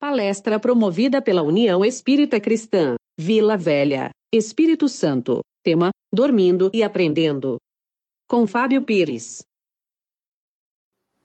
Palestra promovida pela União Espírita Cristã, Vila Velha, Espírito Santo. Tema: Dormindo e Aprendendo. Com Fábio Pires.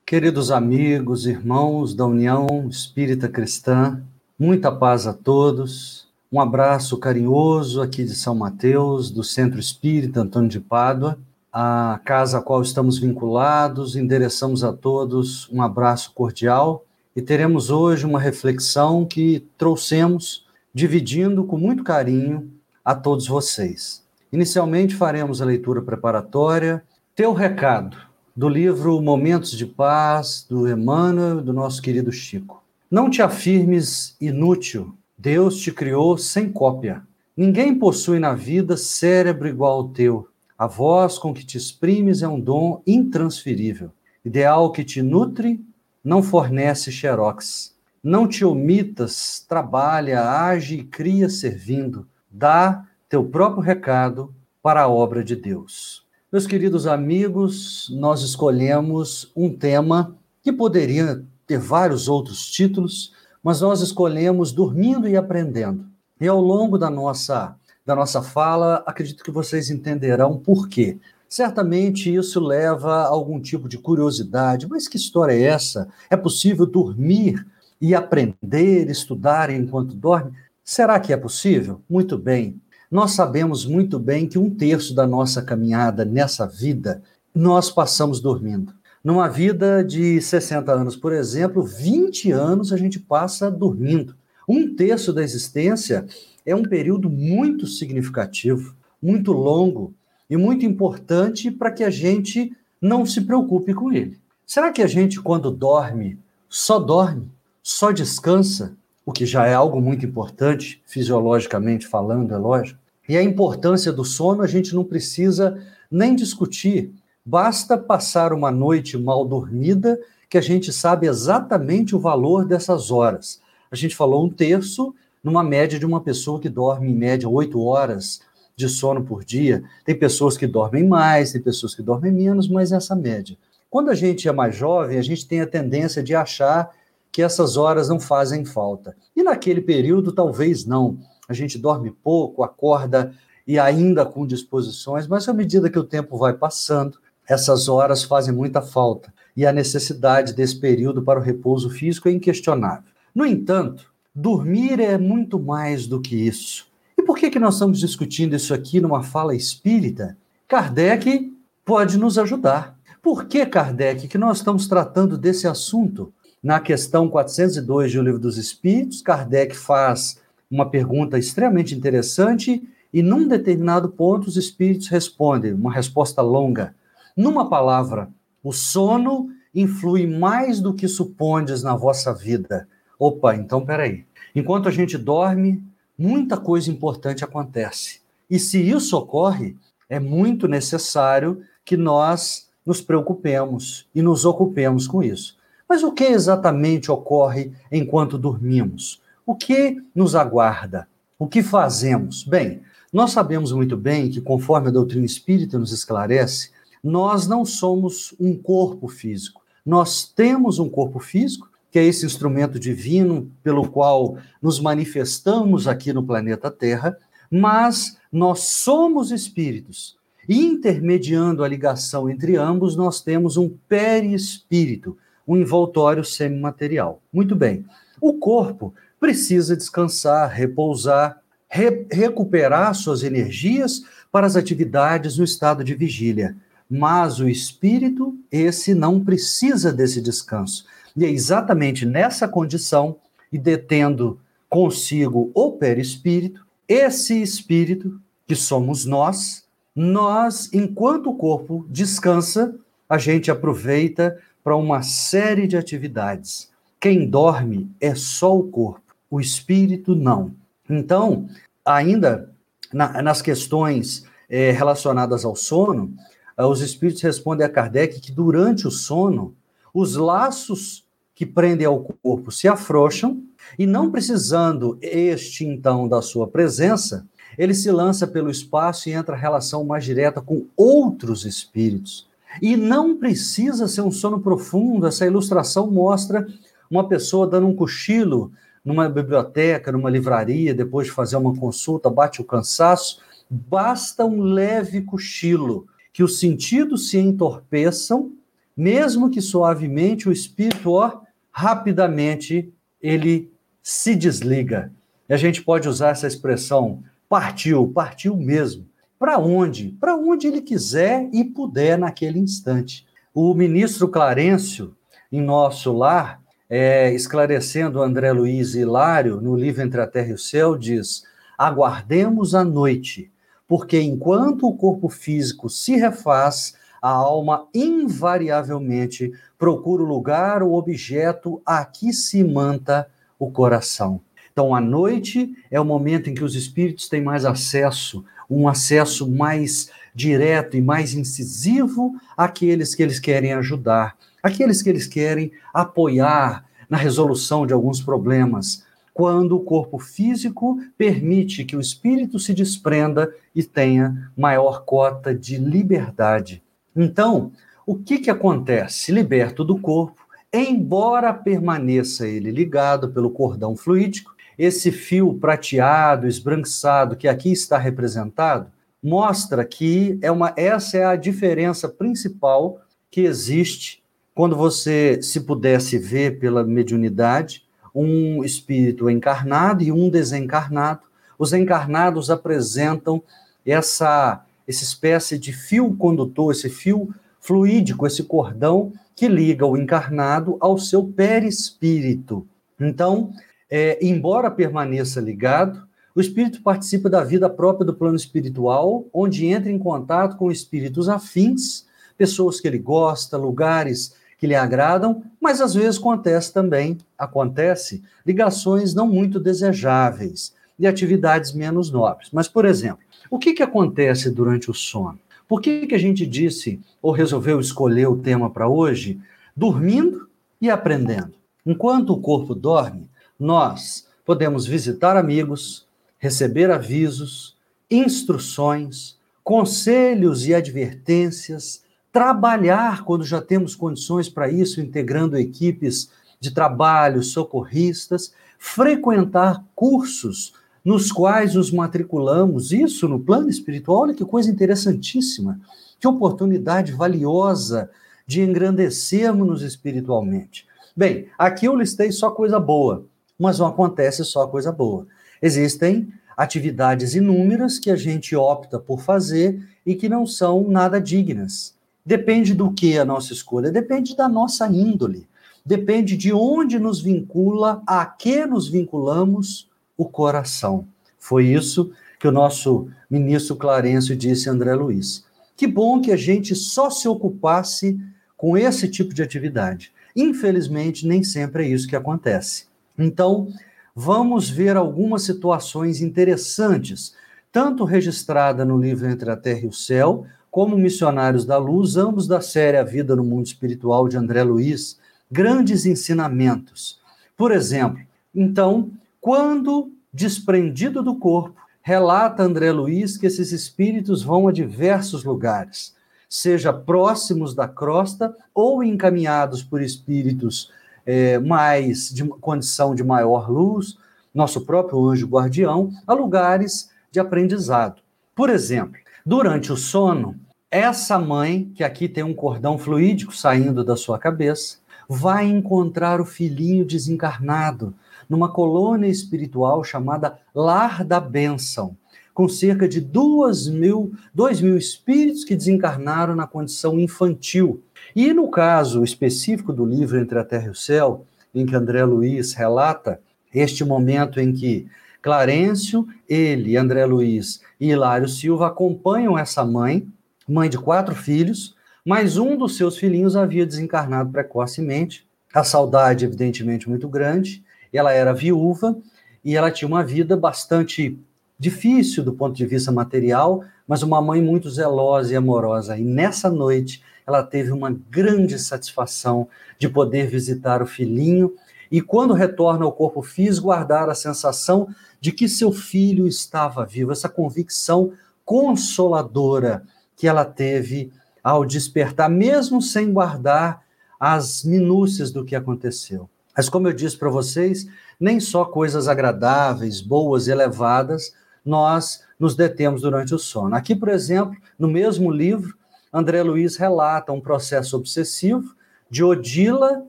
Queridos amigos, irmãos da União Espírita Cristã, muita paz a todos. Um abraço carinhoso aqui de São Mateus, do Centro Espírita Antônio de Pádua, a casa a qual estamos vinculados. Endereçamos a todos um abraço cordial e teremos hoje uma reflexão que trouxemos, dividindo com muito carinho a todos vocês. Inicialmente faremos a leitura preparatória, teu recado, do livro Momentos de Paz, do Emmanuel, do nosso querido Chico. Não te afirmes inútil, Deus te criou sem cópia. Ninguém possui na vida cérebro igual ao teu. A voz com que te exprimes é um dom intransferível, ideal que te nutre não fornece xerox. Não te omitas, trabalha, age e cria servindo. Dá teu próprio recado para a obra de Deus. Meus queridos amigos, nós escolhemos um tema que poderia ter vários outros títulos, mas nós escolhemos dormindo e aprendendo. E ao longo da nossa da nossa fala, acredito que vocês entenderão por quê. Certamente isso leva a algum tipo de curiosidade, mas que história é essa? É possível dormir e aprender, estudar enquanto dorme? Será que é possível? Muito bem. Nós sabemos muito bem que um terço da nossa caminhada nessa vida nós passamos dormindo. Numa vida de 60 anos, por exemplo, 20 anos a gente passa dormindo. Um terço da existência é um período muito significativo, muito longo, e muito importante para que a gente não se preocupe com ele. Será que a gente, quando dorme, só dorme, só descansa, o que já é algo muito importante, fisiologicamente falando, é lógico? E a importância do sono a gente não precisa nem discutir, basta passar uma noite mal dormida que a gente sabe exatamente o valor dessas horas. A gente falou um terço numa média de uma pessoa que dorme em média oito horas de sono por dia. Tem pessoas que dormem mais, tem pessoas que dormem menos, mas essa média. Quando a gente é mais jovem, a gente tem a tendência de achar que essas horas não fazem falta. E naquele período, talvez não. A gente dorme pouco, acorda e ainda com disposições, mas à medida que o tempo vai passando, essas horas fazem muita falta. E a necessidade desse período para o repouso físico é inquestionável. No entanto, dormir é muito mais do que isso. Por que, que nós estamos discutindo isso aqui numa fala espírita? Kardec pode nos ajudar. Por que, Kardec, que nós estamos tratando desse assunto? Na questão 402 do Livro dos Espíritos, Kardec faz uma pergunta extremamente interessante e, num determinado ponto, os espíritos respondem, uma resposta longa. Numa palavra, o sono influi mais do que supondes na vossa vida. Opa, então peraí. Enquanto a gente dorme, muita coisa importante acontece. E se isso ocorre, é muito necessário que nós nos preocupemos e nos ocupemos com isso. Mas o que exatamente ocorre enquanto dormimos? O que nos aguarda? O que fazemos? Bem, nós sabemos muito bem que, conforme a doutrina espírita nos esclarece, nós não somos um corpo físico. Nós temos um corpo físico, que é esse instrumento divino pelo qual nos manifestamos aqui no planeta Terra, mas nós somos espíritos. Intermediando a ligação entre ambos, nós temos um perispírito, um envoltório semimaterial. Muito bem. O corpo precisa descansar, repousar, re recuperar suas energias para as atividades no estado de vigília. Mas o espírito, esse não precisa desse descanso. E é exatamente nessa condição, e detendo consigo o perispírito, esse espírito, que somos nós, nós, enquanto o corpo descansa, a gente aproveita para uma série de atividades. Quem dorme é só o corpo, o espírito não. Então, ainda na, nas questões é, relacionadas ao sono, eh, os espíritos respondem a Kardec que durante o sono, os laços que prendem ao corpo se afrouxam, e não precisando este, então, da sua presença, ele se lança pelo espaço e entra em relação mais direta com outros espíritos. E não precisa ser um sono profundo, essa ilustração mostra uma pessoa dando um cochilo numa biblioteca, numa livraria, depois de fazer uma consulta, bate o cansaço, basta um leve cochilo, que os sentidos se entorpeçam, mesmo que suavemente o espírito, ó, rapidamente ele se desliga. E a gente pode usar essa expressão partiu, partiu mesmo. Para onde? Para onde ele quiser e puder naquele instante. O ministro Clarencio, em nosso lar, é, esclarecendo André Luiz Hilário, no livro Entre a Terra e o Céu, diz: aguardemos a noite, porque enquanto o corpo físico se refaz, a alma invariavelmente procura o lugar ou objeto a que se manta o coração. Então, a noite é o momento em que os espíritos têm mais acesso, um acesso mais direto e mais incisivo àqueles que eles querem ajudar, aqueles que eles querem apoiar na resolução de alguns problemas, quando o corpo físico permite que o espírito se desprenda e tenha maior cota de liberdade. Então, o que, que acontece? Liberto do corpo, embora permaneça ele ligado pelo cordão fluídico, esse fio prateado, esbranquiçado, que aqui está representado, mostra que é uma, essa é a diferença principal que existe quando você se pudesse ver pela mediunidade um espírito encarnado e um desencarnado. Os encarnados apresentam essa, essa espécie de fio condutor, esse fio fluídico, esse cordão que liga o encarnado ao seu perispírito. Então, é, embora permaneça ligado, o espírito participa da vida própria do plano espiritual, onde entra em contato com espíritos afins, pessoas que ele gosta, lugares que lhe agradam, mas às vezes acontece também, acontece ligações não muito desejáveis e atividades menos nobres. Mas, por exemplo, o que, que acontece durante o sono? Por que, que a gente disse ou resolveu escolher o tema para hoje? Dormindo e aprendendo. Enquanto o corpo dorme, nós podemos visitar amigos, receber avisos, instruções, conselhos e advertências, trabalhar quando já temos condições para isso, integrando equipes de trabalho, socorristas, frequentar cursos nos quais nos matriculamos, isso no plano espiritual, olha que coisa interessantíssima, que oportunidade valiosa de engrandecermos-nos espiritualmente. Bem, aqui eu listei só coisa boa, mas não acontece só coisa boa. Existem atividades inúmeras que a gente opta por fazer e que não são nada dignas. Depende do que a nossa escolha, depende da nossa índole, depende de onde nos vincula, a que nos vinculamos o coração. Foi isso que o nosso ministro Clarencio disse André Luiz. Que bom que a gente só se ocupasse com esse tipo de atividade. Infelizmente, nem sempre é isso que acontece. Então, vamos ver algumas situações interessantes, tanto registrada no livro Entre a Terra e o Céu, como Missionários da Luz, ambos da série A Vida no Mundo Espiritual de André Luiz, grandes ensinamentos. Por exemplo, então, quando desprendido do corpo, relata André Luiz que esses espíritos vão a diversos lugares, seja próximos da crosta ou encaminhados por espíritos é, mais de condição de maior luz, nosso próprio anjo guardião, a lugares de aprendizado. Por exemplo, durante o sono, essa mãe, que aqui tem um cordão fluídico saindo da sua cabeça, vai encontrar o filhinho desencarnado numa colônia espiritual chamada Lar da Bênção, com cerca de duas mil, dois mil espíritos que desencarnaram na condição infantil. E no caso específico do livro Entre a Terra e o Céu, em que André Luiz relata este momento em que Clarencio, ele, André Luiz e Hilário Silva acompanham essa mãe, mãe de quatro filhos, mas um dos seus filhinhos havia desencarnado precocemente, a saudade evidentemente muito grande, ela era viúva e ela tinha uma vida bastante difícil do ponto de vista material, mas uma mãe muito zelosa e amorosa. E nessa noite, ela teve uma grande satisfação de poder visitar o filhinho e, quando retorna ao corpo físico, guardar a sensação de que seu filho estava vivo, essa convicção consoladora que ela teve ao despertar, mesmo sem guardar as minúcias do que aconteceu. Mas, como eu disse para vocês, nem só coisas agradáveis, boas, elevadas, nós nos detemos durante o sono. Aqui, por exemplo, no mesmo livro, André Luiz relata um processo obsessivo de Odila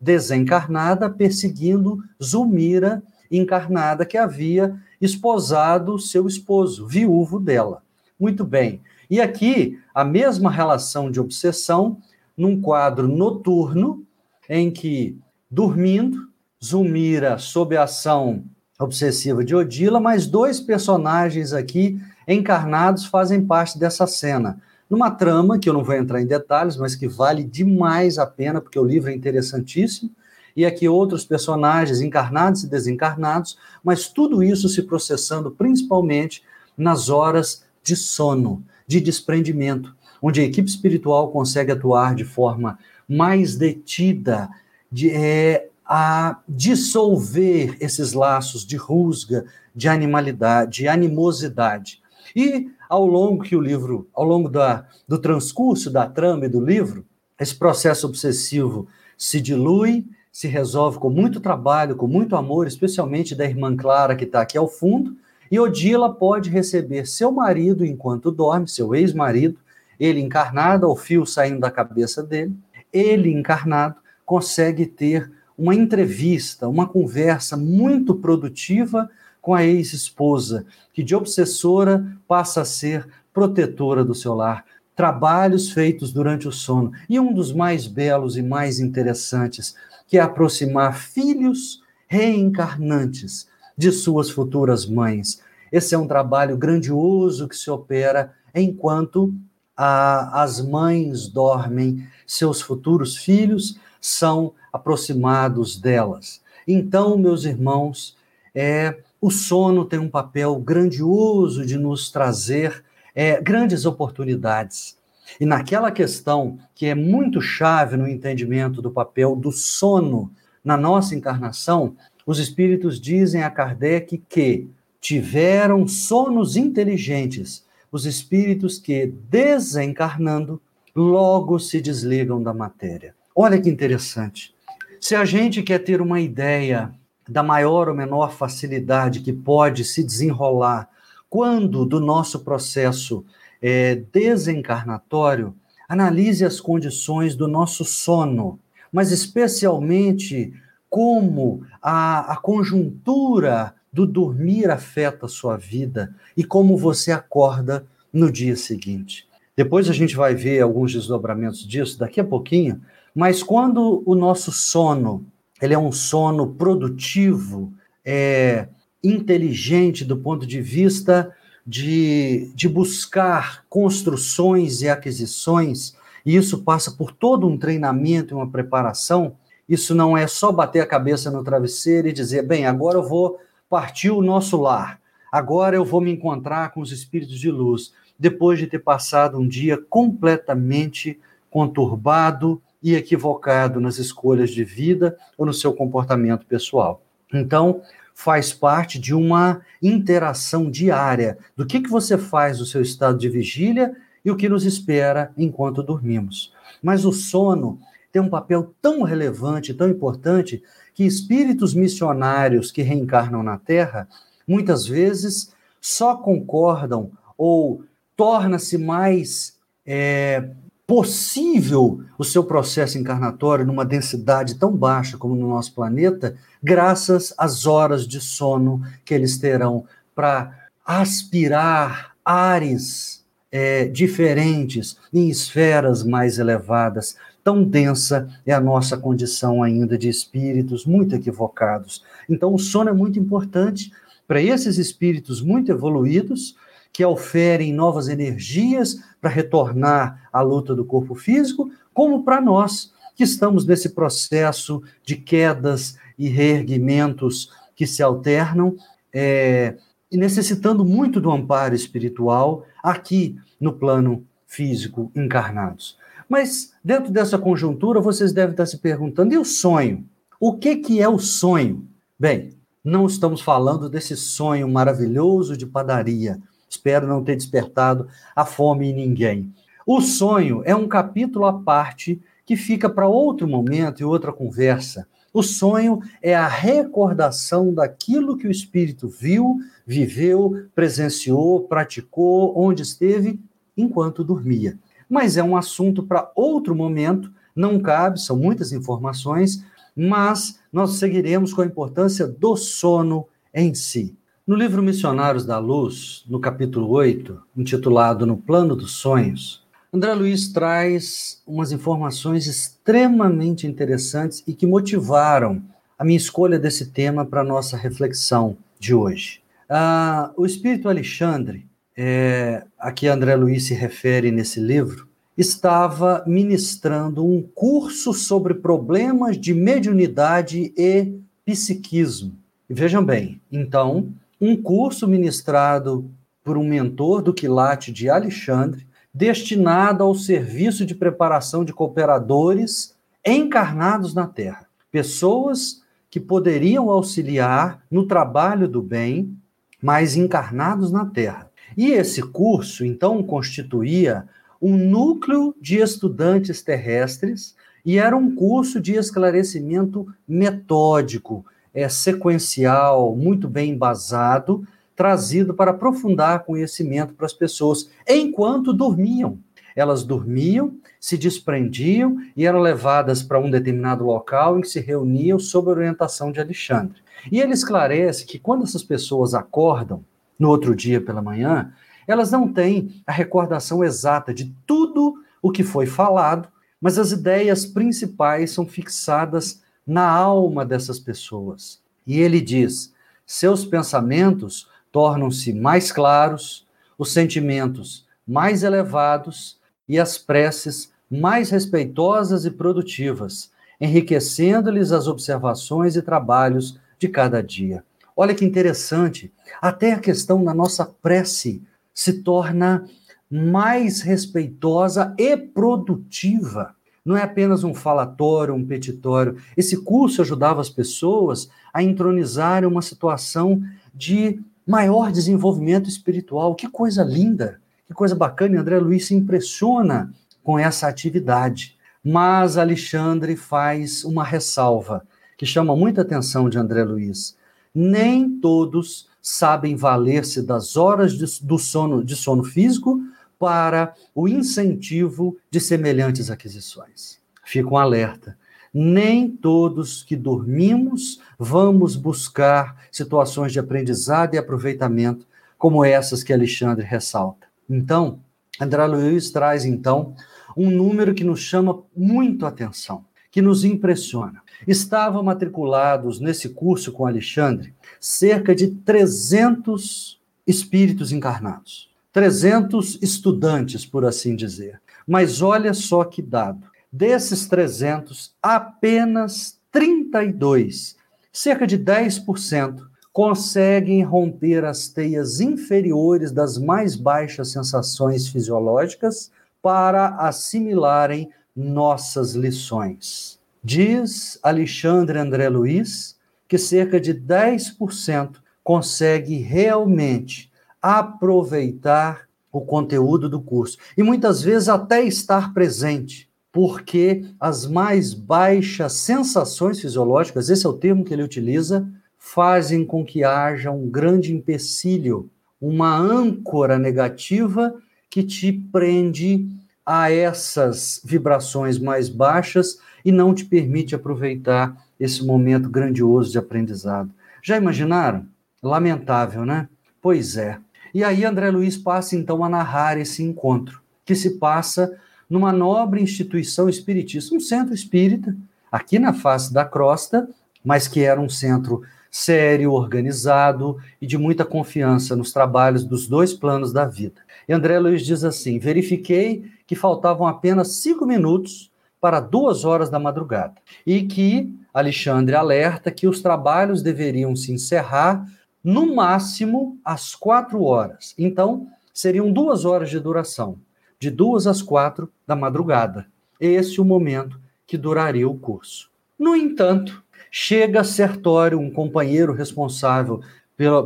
desencarnada perseguindo Zulmira encarnada que havia esposado seu esposo, viúvo dela. Muito bem. E aqui a mesma relação de obsessão num quadro noturno em que dormindo Zulmira sob a ação obsessiva de Odila, mas dois personagens aqui encarnados fazem parte dessa cena. Numa trama que eu não vou entrar em detalhes, mas que vale demais a pena, porque o livro é interessantíssimo, e aqui outros personagens encarnados e desencarnados, mas tudo isso se processando principalmente nas horas de sono, de desprendimento, onde a equipe espiritual consegue atuar de forma mais detida, de, é, a dissolver esses laços de rusga, de animalidade, de animosidade. E ao longo que o livro, ao longo da, do transcurso da trama e do livro, esse processo obsessivo se dilui, se resolve com muito trabalho, com muito amor, especialmente da irmã Clara que está aqui ao fundo, e Odila pode receber seu marido enquanto dorme, seu ex-marido, ele encarnado, o fio saindo da cabeça dele, ele encarnado consegue ter uma entrevista, uma conversa muito produtiva com a ex-esposa, que de obsessora passa a ser protetora do seu lar. Trabalhos feitos durante o sono. E um dos mais belos e mais interessantes, que é aproximar filhos reencarnantes de suas futuras mães. Esse é um trabalho grandioso que se opera enquanto a, as mães dormem, seus futuros filhos são aproximados delas. Então, meus irmãos, é, o sono tem um papel grandioso de nos trazer é, grandes oportunidades. E naquela questão que é muito chave no entendimento do papel do sono na nossa encarnação, os espíritos dizem a Kardec que tiveram sonos inteligentes, os espíritos que, desencarnando, logo se desligam da matéria. Olha que interessante. Se a gente quer ter uma ideia da maior ou menor facilidade que pode se desenrolar quando do nosso processo é, desencarnatório, analise as condições do nosso sono, mas especialmente como a, a conjuntura do dormir afeta a sua vida e como você acorda no dia seguinte. Depois a gente vai ver alguns desdobramentos disso daqui a pouquinho, mas quando o nosso sono ele é um sono produtivo, é, inteligente do ponto de vista de, de buscar construções e aquisições, e isso passa por todo um treinamento e uma preparação. Isso não é só bater a cabeça no travesseiro e dizer, bem, agora eu vou partir o nosso lar, agora eu vou me encontrar com os espíritos de luz, depois de ter passado um dia completamente conturbado, e equivocado nas escolhas de vida ou no seu comportamento pessoal. Então, faz parte de uma interação diária do que, que você faz no seu estado de vigília e o que nos espera enquanto dormimos. Mas o sono tem um papel tão relevante, tão importante, que espíritos missionários que reencarnam na Terra, muitas vezes só concordam ou torna-se mais é, possível o seu processo encarnatório numa densidade tão baixa como no nosso planeta, graças às horas de sono que eles terão para aspirar ares é, diferentes em esferas mais elevadas. Tão densa é a nossa condição ainda de espíritos muito equivocados. Então, o sono é muito importante para esses espíritos muito evoluídos que oferem novas energias para retornar à luta do corpo físico, como para nós, que estamos nesse processo de quedas e reerguimentos que se alternam, é, e necessitando muito do amparo espiritual aqui no plano físico encarnados. Mas dentro dessa conjuntura, vocês devem estar se perguntando: e o sonho? O que, que é o sonho? Bem, não estamos falando desse sonho maravilhoso de padaria, Espero não ter despertado a fome em ninguém. O sonho é um capítulo à parte que fica para outro momento e outra conversa. O sonho é a recordação daquilo que o espírito viu, viveu, presenciou, praticou, onde esteve, enquanto dormia. Mas é um assunto para outro momento, não cabe, são muitas informações, mas nós seguiremos com a importância do sono em si. No livro Missionários da Luz, no capítulo 8, intitulado No Plano dos Sonhos, André Luiz traz umas informações extremamente interessantes e que motivaram a minha escolha desse tema para a nossa reflexão de hoje. Ah, o espírito Alexandre, é, a que André Luiz se refere nesse livro, estava ministrando um curso sobre problemas de mediunidade e psiquismo. E vejam bem, então, um curso ministrado por um mentor do quilate de Alexandre, destinado ao serviço de preparação de cooperadores encarnados na Terra. Pessoas que poderiam auxiliar no trabalho do bem, mas encarnados na Terra. E esse curso, então, constituía um núcleo de estudantes terrestres e era um curso de esclarecimento metódico, é, sequencial, muito bem embasado, trazido para aprofundar conhecimento para as pessoas enquanto dormiam. Elas dormiam, se desprendiam e eram levadas para um determinado local em que se reuniam sob a orientação de Alexandre. E ele esclarece que quando essas pessoas acordam no outro dia pela manhã, elas não têm a recordação exata de tudo o que foi falado, mas as ideias principais são fixadas na alma dessas pessoas. E ele diz: seus pensamentos tornam-se mais claros, os sentimentos mais elevados e as preces mais respeitosas e produtivas, enriquecendo-lhes as observações e trabalhos de cada dia. Olha que interessante, até a questão da nossa prece se torna mais respeitosa e produtiva. Não é apenas um falatório, um petitório. Esse curso ajudava as pessoas a entronizarem uma situação de maior desenvolvimento espiritual. Que coisa linda, que coisa bacana. E André Luiz se impressiona com essa atividade. Mas Alexandre faz uma ressalva que chama muita atenção de André Luiz. Nem todos sabem valer-se das horas de, do sono, de sono físico para o incentivo de semelhantes aquisições. Fica um alerta. Nem todos que dormimos vamos buscar situações de aprendizado e aproveitamento como essas que Alexandre ressalta. Então, André Luiz traz então um número que nos chama muito atenção, que nos impressiona. Estavam matriculados nesse curso com Alexandre cerca de 300 espíritos encarnados. 300 estudantes, por assim dizer. Mas olha só que dado. Desses 300, apenas 32, cerca de 10%, conseguem romper as teias inferiores das mais baixas sensações fisiológicas para assimilarem nossas lições. Diz Alexandre André Luiz que cerca de 10% consegue realmente aproveitar o conteúdo do curso e muitas vezes até estar presente, porque as mais baixas sensações fisiológicas, esse é o termo que ele utiliza, fazem com que haja um grande empecilho, uma âncora negativa que te prende a essas vibrações mais baixas e não te permite aproveitar esse momento grandioso de aprendizado. Já imaginaram? Lamentável, né? Pois é. E aí André Luiz passa então a narrar esse encontro, que se passa numa nobre instituição espiritista, um centro espírita, aqui na face da crosta, mas que era um centro sério, organizado e de muita confiança nos trabalhos dos dois planos da vida. E André Luiz diz assim: verifiquei que faltavam apenas cinco minutos para duas horas da madrugada e que Alexandre alerta que os trabalhos deveriam se encerrar no máximo às quatro horas. Então, seriam duas horas de duração, de duas às quatro da madrugada. Esse é o momento que duraria o curso. No entanto, chega Sertório, um companheiro responsável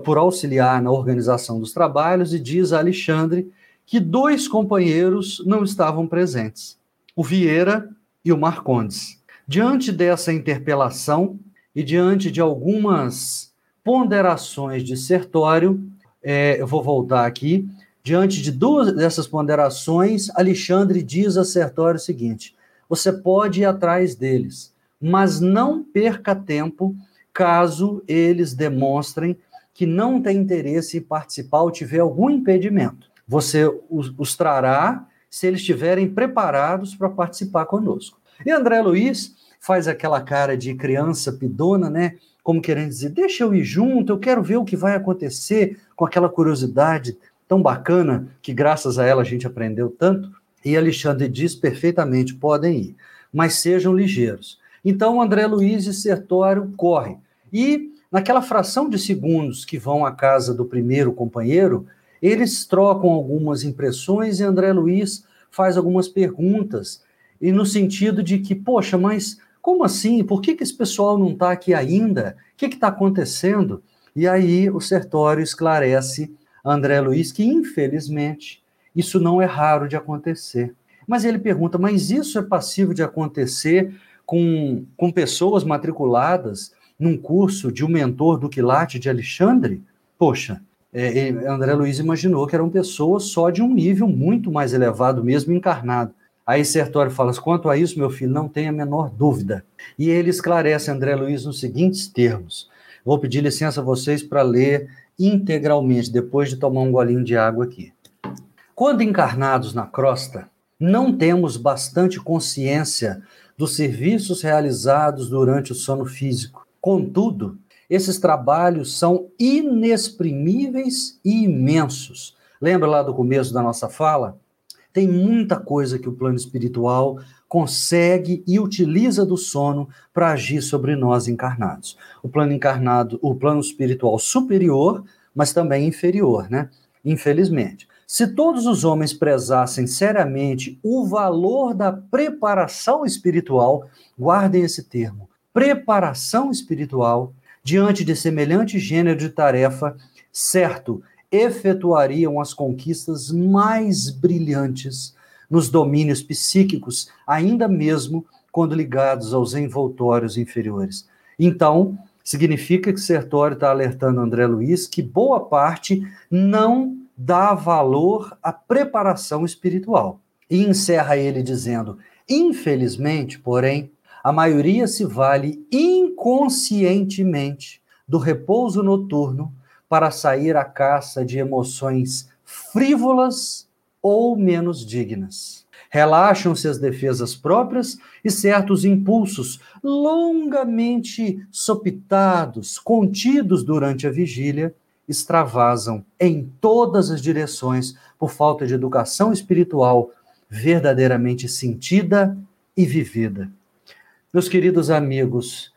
por auxiliar na organização dos trabalhos, e diz a Alexandre que dois companheiros não estavam presentes, o Vieira e o Marcondes. Diante dessa interpelação e diante de algumas ponderações de Sertório, é, eu vou voltar aqui. Diante de duas dessas ponderações, Alexandre diz a Sertório o seguinte: você pode ir atrás deles, mas não perca tempo caso eles demonstrem que não tem interesse em participar ou tiver algum impedimento. Você os, os trará se eles estiverem preparados para participar conosco. E André Luiz faz aquela cara de criança pidona, né? Como querendo dizer, deixa eu ir junto, eu quero ver o que vai acontecer, com aquela curiosidade tão bacana que, graças a ela, a gente aprendeu tanto. E Alexandre diz perfeitamente: podem ir, mas sejam ligeiros. Então, André Luiz e Sertório correm. E naquela fração de segundos que vão à casa do primeiro companheiro, eles trocam algumas impressões e André Luiz faz algumas perguntas, e no sentido de que, poxa, mas como assim? Por que, que esse pessoal não está aqui ainda? O que está acontecendo? E aí o Sertório esclarece André Luiz que, infelizmente, isso não é raro de acontecer. Mas ele pergunta, mas isso é passível de acontecer com, com pessoas matriculadas num curso de um mentor do quilate de Alexandre? Poxa, é, André Luiz imaginou que eram pessoas só de um nível muito mais elevado, mesmo encarnado. Aí Sertório fala: quanto a isso, meu filho, não tem a menor dúvida. E ele esclarece André Luiz nos seguintes termos. Vou pedir licença a vocês para ler integralmente, depois de tomar um golinho de água aqui. Quando encarnados na crosta, não temos bastante consciência dos serviços realizados durante o sono físico. Contudo, esses trabalhos são inexprimíveis e imensos. Lembra lá do começo da nossa fala? Tem muita coisa que o plano espiritual consegue e utiliza do sono para agir sobre nós encarnados. O plano encarnado, o plano espiritual superior, mas também inferior, né? Infelizmente. Se todos os homens prezassem seriamente o valor da preparação espiritual, guardem esse termo, preparação espiritual, diante de semelhante gênero de tarefa, certo, efetuariam as conquistas mais brilhantes nos domínios psíquicos, ainda mesmo quando ligados aos envoltórios inferiores. Então, significa que Sertório está alertando André Luiz que boa parte não dá valor à preparação espiritual. E encerra ele dizendo: infelizmente, porém, a maioria se vale inconscientemente do repouso noturno para sair à caça de emoções frívolas ou menos dignas. Relaxam-se as defesas próprias e certos impulsos longamente sopitados, contidos durante a vigília, extravasam em todas as direções por falta de educação espiritual verdadeiramente sentida e vivida. Meus queridos amigos,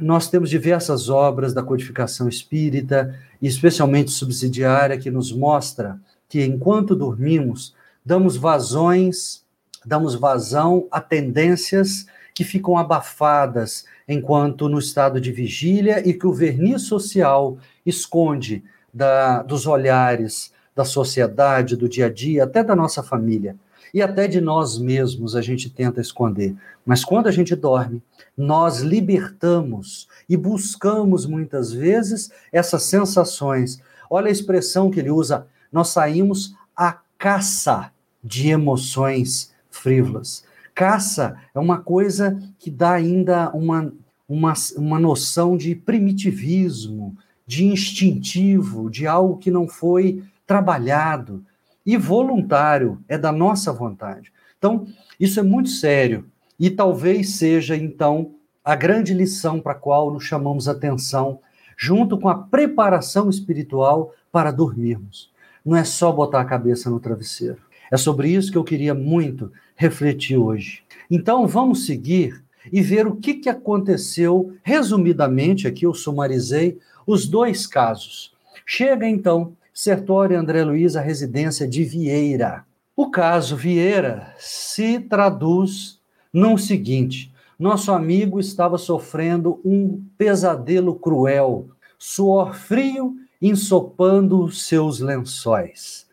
nós temos diversas obras da codificação espírita, especialmente subsidiária, que nos mostra que enquanto dormimos, damos vazões, damos vazão a tendências que ficam abafadas enquanto no estado de vigília e que o verniz social esconde da, dos olhares da sociedade, do dia a dia, até da nossa família e até de nós mesmos a gente tenta esconder. Mas quando a gente dorme, nós libertamos e buscamos muitas vezes essas sensações. Olha a expressão que ele usa: nós saímos à caça de emoções frívolas. Caça é uma coisa que dá ainda uma, uma, uma noção de primitivismo, de instintivo, de algo que não foi trabalhado e voluntário, é da nossa vontade. Então, isso é muito sério e talvez seja, então, a grande lição para a qual nos chamamos atenção, junto com a preparação espiritual para dormirmos. Não é só botar a cabeça no travesseiro. É sobre isso que eu queria muito refletir hoje. Então, vamos seguir e ver o que, que aconteceu, resumidamente, aqui eu sumarizei os dois casos. Chega então Sertório André Luiz, a residência de Vieira. O caso Vieira se traduz no seguinte: nosso amigo estava sofrendo um pesadelo cruel, suor frio ensopando seus lençóis.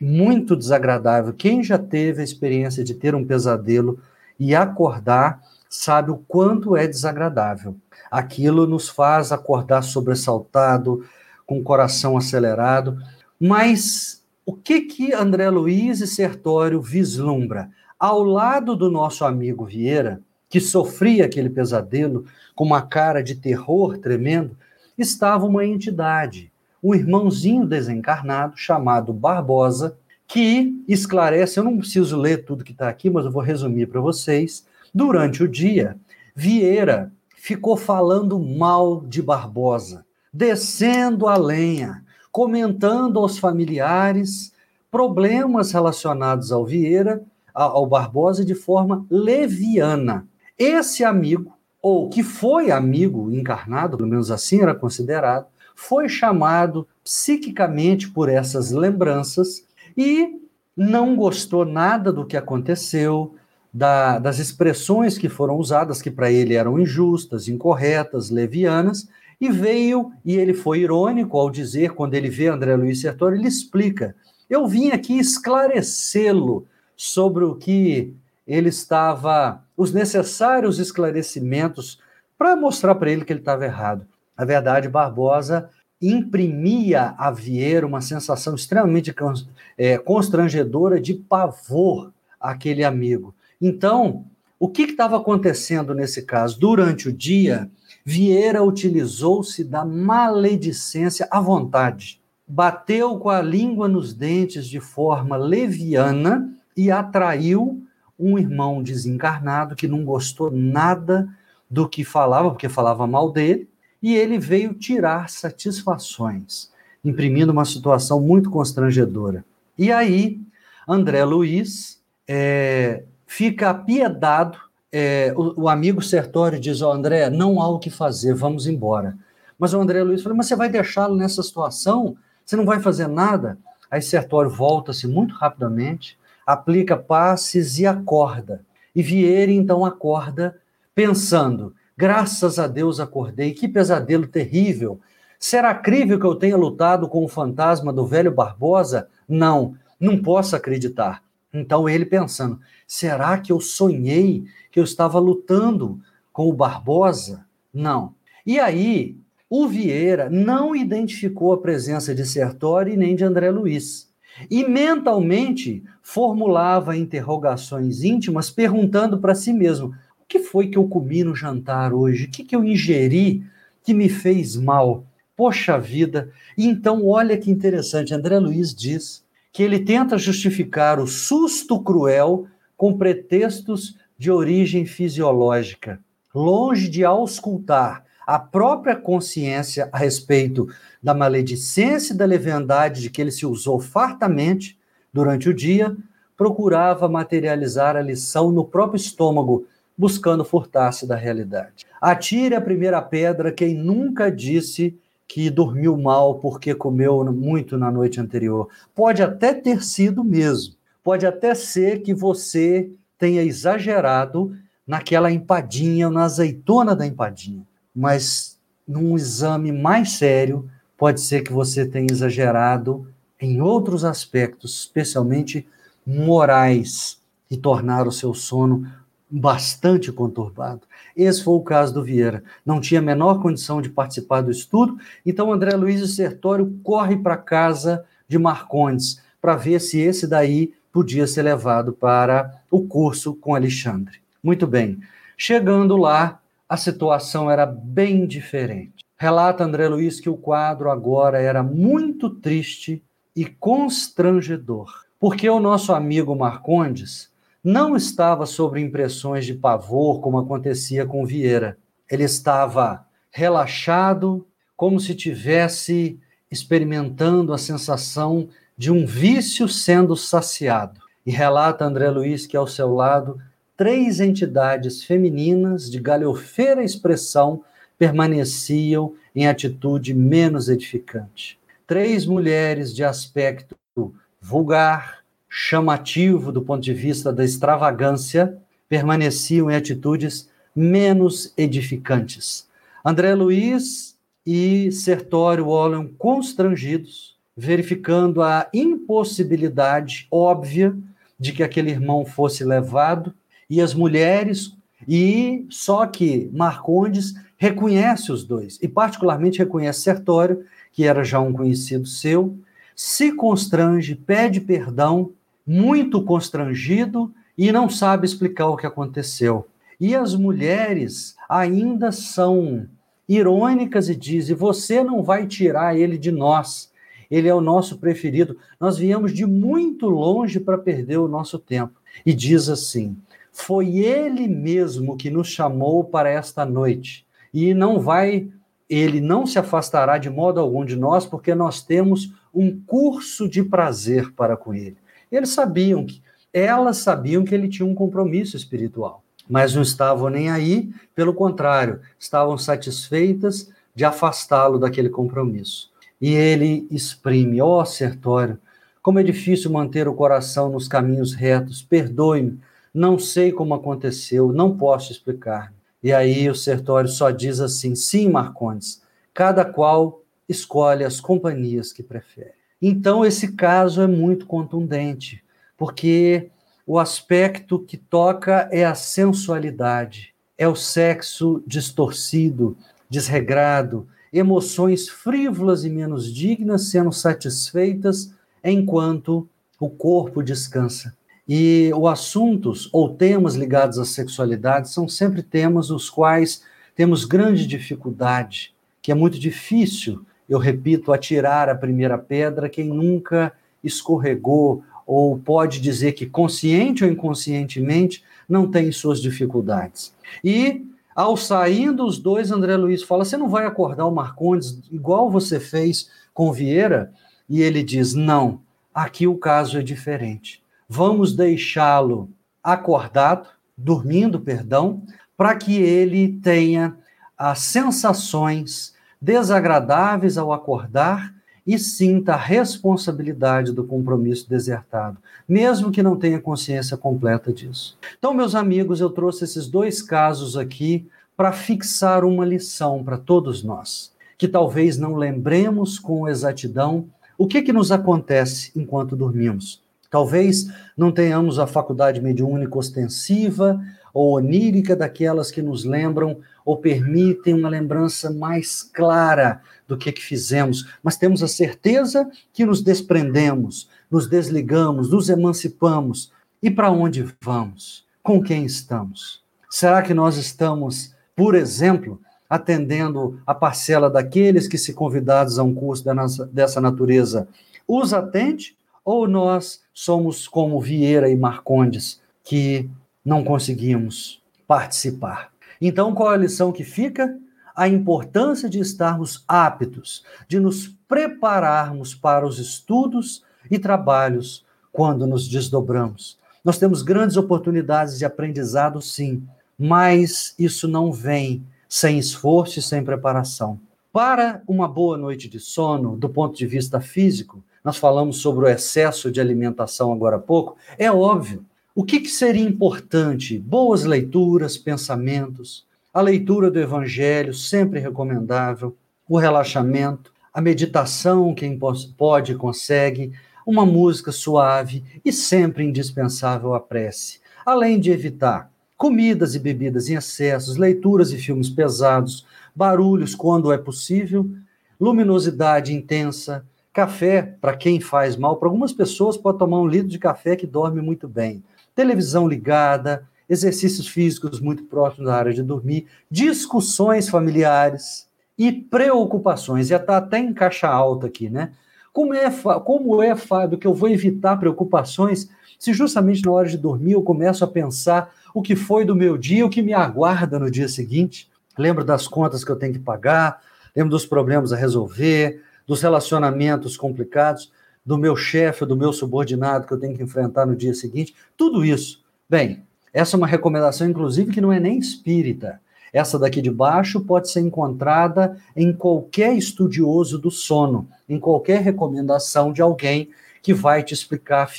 Muito desagradável. Quem já teve a experiência de ter um pesadelo e acordar sabe o quanto é desagradável. Aquilo nos faz acordar sobressaltado, com o coração acelerado. Mas o que que André Luiz e Sertório vislumbra? Ao lado do nosso amigo Vieira, que sofria aquele pesadelo com uma cara de terror tremendo, estava uma entidade, um irmãozinho desencarnado chamado Barbosa, que esclarece, eu não preciso ler tudo que está aqui, mas eu vou resumir para vocês. Durante o dia, Vieira ficou falando mal de Barbosa, descendo a lenha, comentando aos familiares problemas relacionados ao Vieira, ao Barbosa, de forma leviana. Esse amigo, ou que foi amigo encarnado, pelo menos assim era considerado, foi chamado psiquicamente por essas lembranças e não gostou nada do que aconteceu, da, das expressões que foram usadas, que para ele eram injustas, incorretas, levianas, e veio, e ele foi irônico ao dizer, quando ele vê André Luiz Sertori, ele explica: Eu vim aqui esclarecê-lo sobre o que ele estava, os necessários esclarecimentos para mostrar para ele que ele estava errado. A verdade, Barbosa imprimia a Vieira uma sensação extremamente é, constrangedora de pavor àquele amigo. Então, o que estava acontecendo nesse caso? Durante o dia, Vieira utilizou-se da maledicência à vontade. Bateu com a língua nos dentes de forma leviana e atraiu um irmão desencarnado que não gostou nada do que falava, porque falava mal dele, e ele veio tirar satisfações, imprimindo uma situação muito constrangedora. E aí, André Luiz é, fica apiedado. É, o, o, amigo Sertório diz: oh, André, não há o que fazer, vamos embora. Mas o André Luiz falou: Mas você vai deixá-lo nessa situação? Você não vai fazer nada? Aí Sertório volta-se muito rapidamente, aplica passes e acorda. E Vieira então acorda pensando: Graças a Deus acordei, que pesadelo terrível. Será crível que eu tenha lutado com o fantasma do velho Barbosa? Não, não posso acreditar. Então ele pensando: será que eu sonhei que eu estava lutando com o Barbosa? Não. E aí, o Vieira não identificou a presença de Sertori nem de André Luiz. E mentalmente formulava interrogações íntimas, perguntando para si mesmo: o que foi que eu comi no jantar hoje? O que, que eu ingeri que me fez mal? Poxa vida! Então, olha que interessante, André Luiz diz que ele tenta justificar o susto cruel com pretextos de origem fisiológica, longe de auscultar a própria consciência a respeito da maledicência e da leviandade de que ele se usou fartamente durante o dia, procurava materializar a lição no próprio estômago buscando furtar-se da realidade. Atire a primeira pedra quem nunca disse que dormiu mal porque comeu muito na noite anterior. Pode até ter sido mesmo. Pode até ser que você tenha exagerado naquela empadinha, na azeitona da empadinha. Mas num exame mais sério, pode ser que você tenha exagerado em outros aspectos, especialmente morais, e tornar o seu sono bastante conturbado. Esse foi o caso do Vieira. Não tinha a menor condição de participar do estudo, então André Luiz e Sertório corre para casa de Marcondes para ver se esse daí podia ser levado para o curso com Alexandre. Muito bem. Chegando lá, a situação era bem diferente. Relata André Luiz que o quadro agora era muito triste e constrangedor, porque o nosso amigo Marcondes não estava sobre impressões de pavor, como acontecia com Vieira. Ele estava relaxado, como se tivesse experimentando a sensação de um vício sendo saciado. E relata André Luiz que ao seu lado três entidades femininas de galhofeira expressão permaneciam em atitude menos edificante. Três mulheres de aspecto vulgar, chamativo do ponto de vista da extravagância, permaneciam em atitudes menos edificantes. André Luiz e Sertório olham constrangidos, verificando a impossibilidade óbvia de que aquele irmão fosse levado, e as mulheres E só que Marcondes reconhece os dois, e particularmente reconhece Sertório, que era já um conhecido seu, se constrange, pede perdão, muito constrangido, e não sabe explicar o que aconteceu. E as mulheres ainda são irônicas e dizem: Você não vai tirar ele de nós. Ele é o nosso preferido. Nós viemos de muito longe para perder o nosso tempo. E diz assim: Foi ele mesmo que nos chamou para esta noite. E não vai, ele não se afastará de modo algum de nós, porque nós temos um curso de prazer para com ele. Eles sabiam que, elas sabiam que ele tinha um compromisso espiritual mas não estavam nem aí, pelo contrário, estavam satisfeitas de afastá-lo daquele compromisso. E ele exprime: Ó oh, Sertório, como é difícil manter o coração nos caminhos retos, perdoe-me, não sei como aconteceu, não posso explicar. E aí o Sertório só diz assim: sim, Marcondes, cada qual escolhe as companhias que prefere. Então esse caso é muito contundente, porque o aspecto que toca é a sensualidade, é o sexo distorcido, desregrado, emoções frívolas e menos dignas sendo satisfeitas enquanto o corpo descansa. E os assuntos ou temas ligados à sexualidade são sempre temas os quais temos grande dificuldade, que é muito difícil, eu repito, atirar a primeira pedra quem nunca escorregou ou pode dizer que consciente ou inconscientemente não tem suas dificuldades. E ao saindo os dois, André Luiz fala: Você não vai acordar o Marcondes igual você fez com Vieira? E ele diz: Não, aqui o caso é diferente. Vamos deixá-lo acordado, dormindo, perdão, para que ele tenha as sensações desagradáveis ao acordar e sinta a responsabilidade do compromisso desertado, mesmo que não tenha consciência completa disso. Então, meus amigos, eu trouxe esses dois casos aqui para fixar uma lição para todos nós, que talvez não lembremos com exatidão o que, que nos acontece enquanto dormimos. Talvez não tenhamos a faculdade mediúnica ostensiva ou onírica daquelas que nos lembram ou permitem uma lembrança mais clara do que, que fizemos, mas temos a certeza que nos desprendemos, nos desligamos, nos emancipamos. E para onde vamos? Com quem estamos? Será que nós estamos, por exemplo, atendendo a parcela daqueles que, se convidados a um curso dessa natureza, os atende? Ou nós somos como Vieira e Marcondes, que não conseguimos participar? Então, qual é a lição que fica? a importância de estarmos aptos, de nos prepararmos para os estudos e trabalhos quando nos desdobramos. Nós temos grandes oportunidades de aprendizado, sim, mas isso não vem sem esforço e sem preparação. Para uma boa noite de sono, do ponto de vista físico, nós falamos sobre o excesso de alimentação agora há pouco, é óbvio. O que, que seria importante? Boas leituras, pensamentos, a leitura do Evangelho, sempre recomendável, o relaxamento, a meditação, quem pode e consegue, uma música suave e sempre indispensável a prece, além de evitar comidas e bebidas em excessos, leituras e filmes pesados, barulhos quando é possível, luminosidade intensa, café para quem faz mal, para algumas pessoas pode tomar um litro de café que dorme muito bem, televisão ligada, exercícios físicos muito próximos da área de dormir, discussões familiares e preocupações. Já está até em caixa alta aqui, né? Como é, como é, Fábio, que eu vou evitar preocupações se justamente na hora de dormir eu começo a pensar o que foi do meu dia, o que me aguarda no dia seguinte? Lembro das contas que eu tenho que pagar, lembro dos problemas a resolver, dos relacionamentos complicados, do meu chefe, do meu subordinado que eu tenho que enfrentar no dia seguinte, tudo isso. Bem, essa é uma recomendação, inclusive, que não é nem espírita. Essa daqui de baixo pode ser encontrada em qualquer estudioso do sono, em qualquer recomendação de alguém que vai te explicar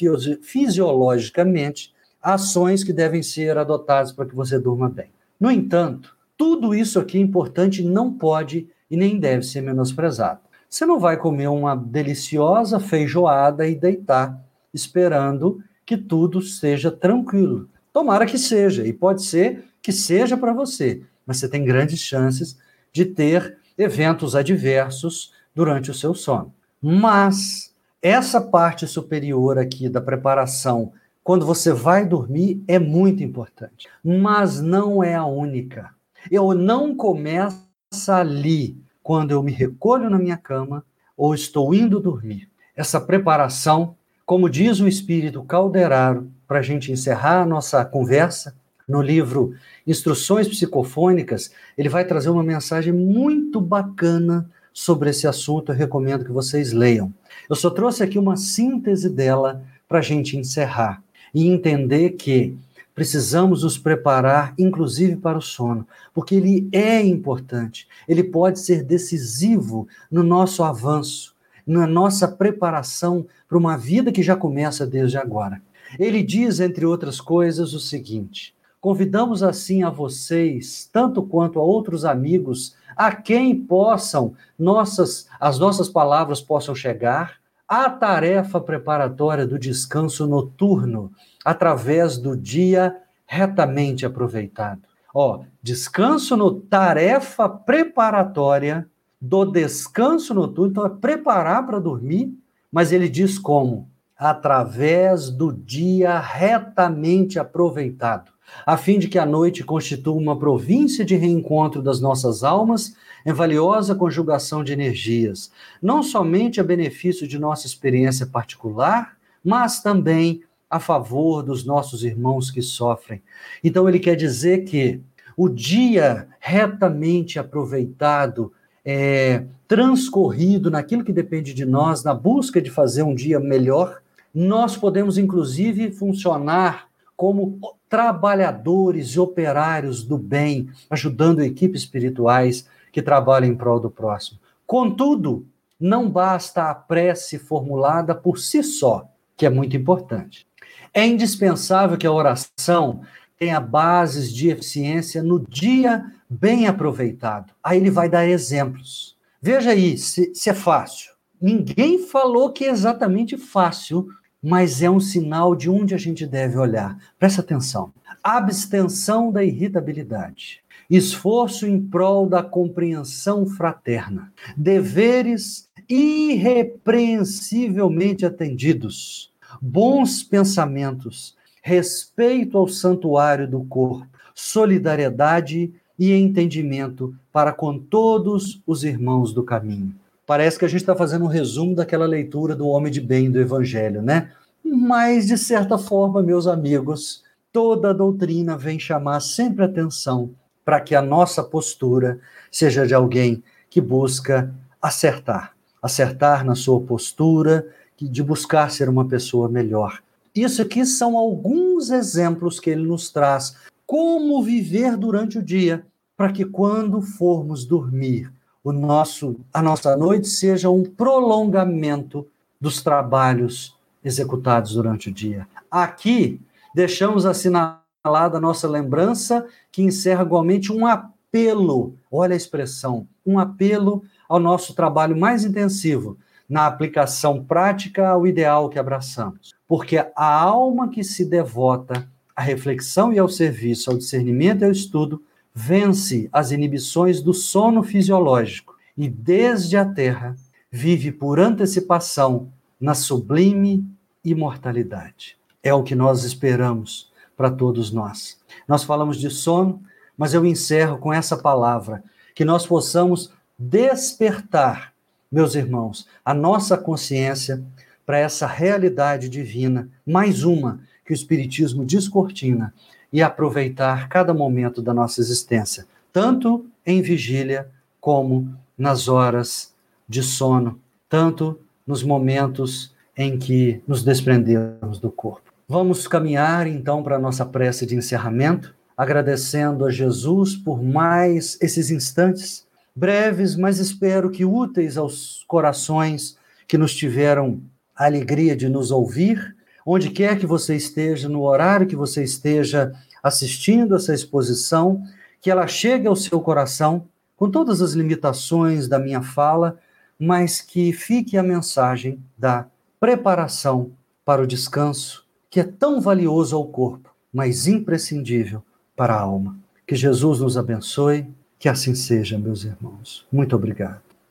fisiologicamente ações que devem ser adotadas para que você durma bem. No entanto, tudo isso aqui é importante não pode e nem deve ser menosprezado. Você não vai comer uma deliciosa feijoada e deitar esperando que tudo seja tranquilo. Tomara que seja, e pode ser que seja para você, mas você tem grandes chances de ter eventos adversos durante o seu sono. Mas essa parte superior aqui da preparação, quando você vai dormir, é muito importante, mas não é a única. Eu não começo ali quando eu me recolho na minha cama ou estou indo dormir. Essa preparação, como diz o espírito Calderaro, para a gente encerrar a nossa conversa, no livro Instruções Psicofônicas, ele vai trazer uma mensagem muito bacana sobre esse assunto. Eu recomendo que vocês leiam. Eu só trouxe aqui uma síntese dela para a gente encerrar e entender que precisamos nos preparar, inclusive para o sono, porque ele é importante, ele pode ser decisivo no nosso avanço, na nossa preparação para uma vida que já começa desde agora. Ele diz, entre outras coisas, o seguinte: Convidamos assim a vocês, tanto quanto a outros amigos, a quem possam nossas as nossas palavras possam chegar, a tarefa preparatória do descanso noturno através do dia retamente aproveitado. Ó, descanso no tarefa preparatória do descanso noturno, então é preparar para dormir, mas ele diz como? Através do dia retamente aproveitado a fim de que a noite constitua uma província de reencontro das nossas almas em valiosa conjugação de energias, não somente a benefício de nossa experiência particular, mas também a favor dos nossos irmãos que sofrem. Então, ele quer dizer que o dia retamente aproveitado, é, transcorrido naquilo que depende de nós, na busca de fazer um dia melhor, nós podemos, inclusive, funcionar como trabalhadores e operários do bem, ajudando equipes espirituais que trabalham em prol do próximo. Contudo, não basta a prece formulada por si só, que é muito importante. É indispensável que a oração tenha bases de eficiência no dia bem aproveitado. Aí ele vai dar exemplos. Veja aí se, se é fácil. Ninguém falou que é exatamente fácil mas é um sinal de onde a gente deve olhar. Presta atenção. Abstenção da irritabilidade. Esforço em prol da compreensão fraterna. Deveres irrepreensivelmente atendidos. Bons pensamentos. Respeito ao santuário do corpo. Solidariedade e entendimento para com todos os irmãos do caminho. Parece que a gente está fazendo um resumo daquela leitura do homem de bem do Evangelho, né? Mas, de certa forma, meus amigos, toda a doutrina vem chamar sempre atenção para que a nossa postura seja de alguém que busca acertar, acertar na sua postura, de buscar ser uma pessoa melhor. Isso aqui são alguns exemplos que ele nos traz como viver durante o dia, para que quando formos dormir, o nosso, a nossa noite seja um prolongamento dos trabalhos executados durante o dia. Aqui, deixamos assinalada a nossa lembrança, que encerra igualmente um apelo, olha a expressão, um apelo ao nosso trabalho mais intensivo, na aplicação prática ao ideal que abraçamos. Porque a alma que se devota à reflexão e ao serviço, ao discernimento e ao estudo, vence as inibições do sono fisiológico e, desde a terra, vive por antecipação na sublime imortalidade. É o que nós esperamos para todos nós. Nós falamos de sono, mas eu encerro com essa palavra: que nós possamos despertar, meus irmãos, a nossa consciência para essa realidade divina, mais uma que o Espiritismo descortina, e aproveitar cada momento da nossa existência, tanto em vigília como nas horas de sono, tanto nos momentos em que nos desprendemos do corpo. Vamos caminhar então para a nossa prece de encerramento, agradecendo a Jesus por mais esses instantes, breves, mas espero que úteis aos corações que nos tiveram a alegria de nos ouvir onde quer que você esteja, no horário que você esteja assistindo essa exposição, que ela chegue ao seu coração, com todas as limitações da minha fala, mas que fique a mensagem da preparação para o descanso, que é tão valioso ao corpo, mas imprescindível para a alma. Que Jesus nos abençoe, que assim seja, meus irmãos. Muito obrigado.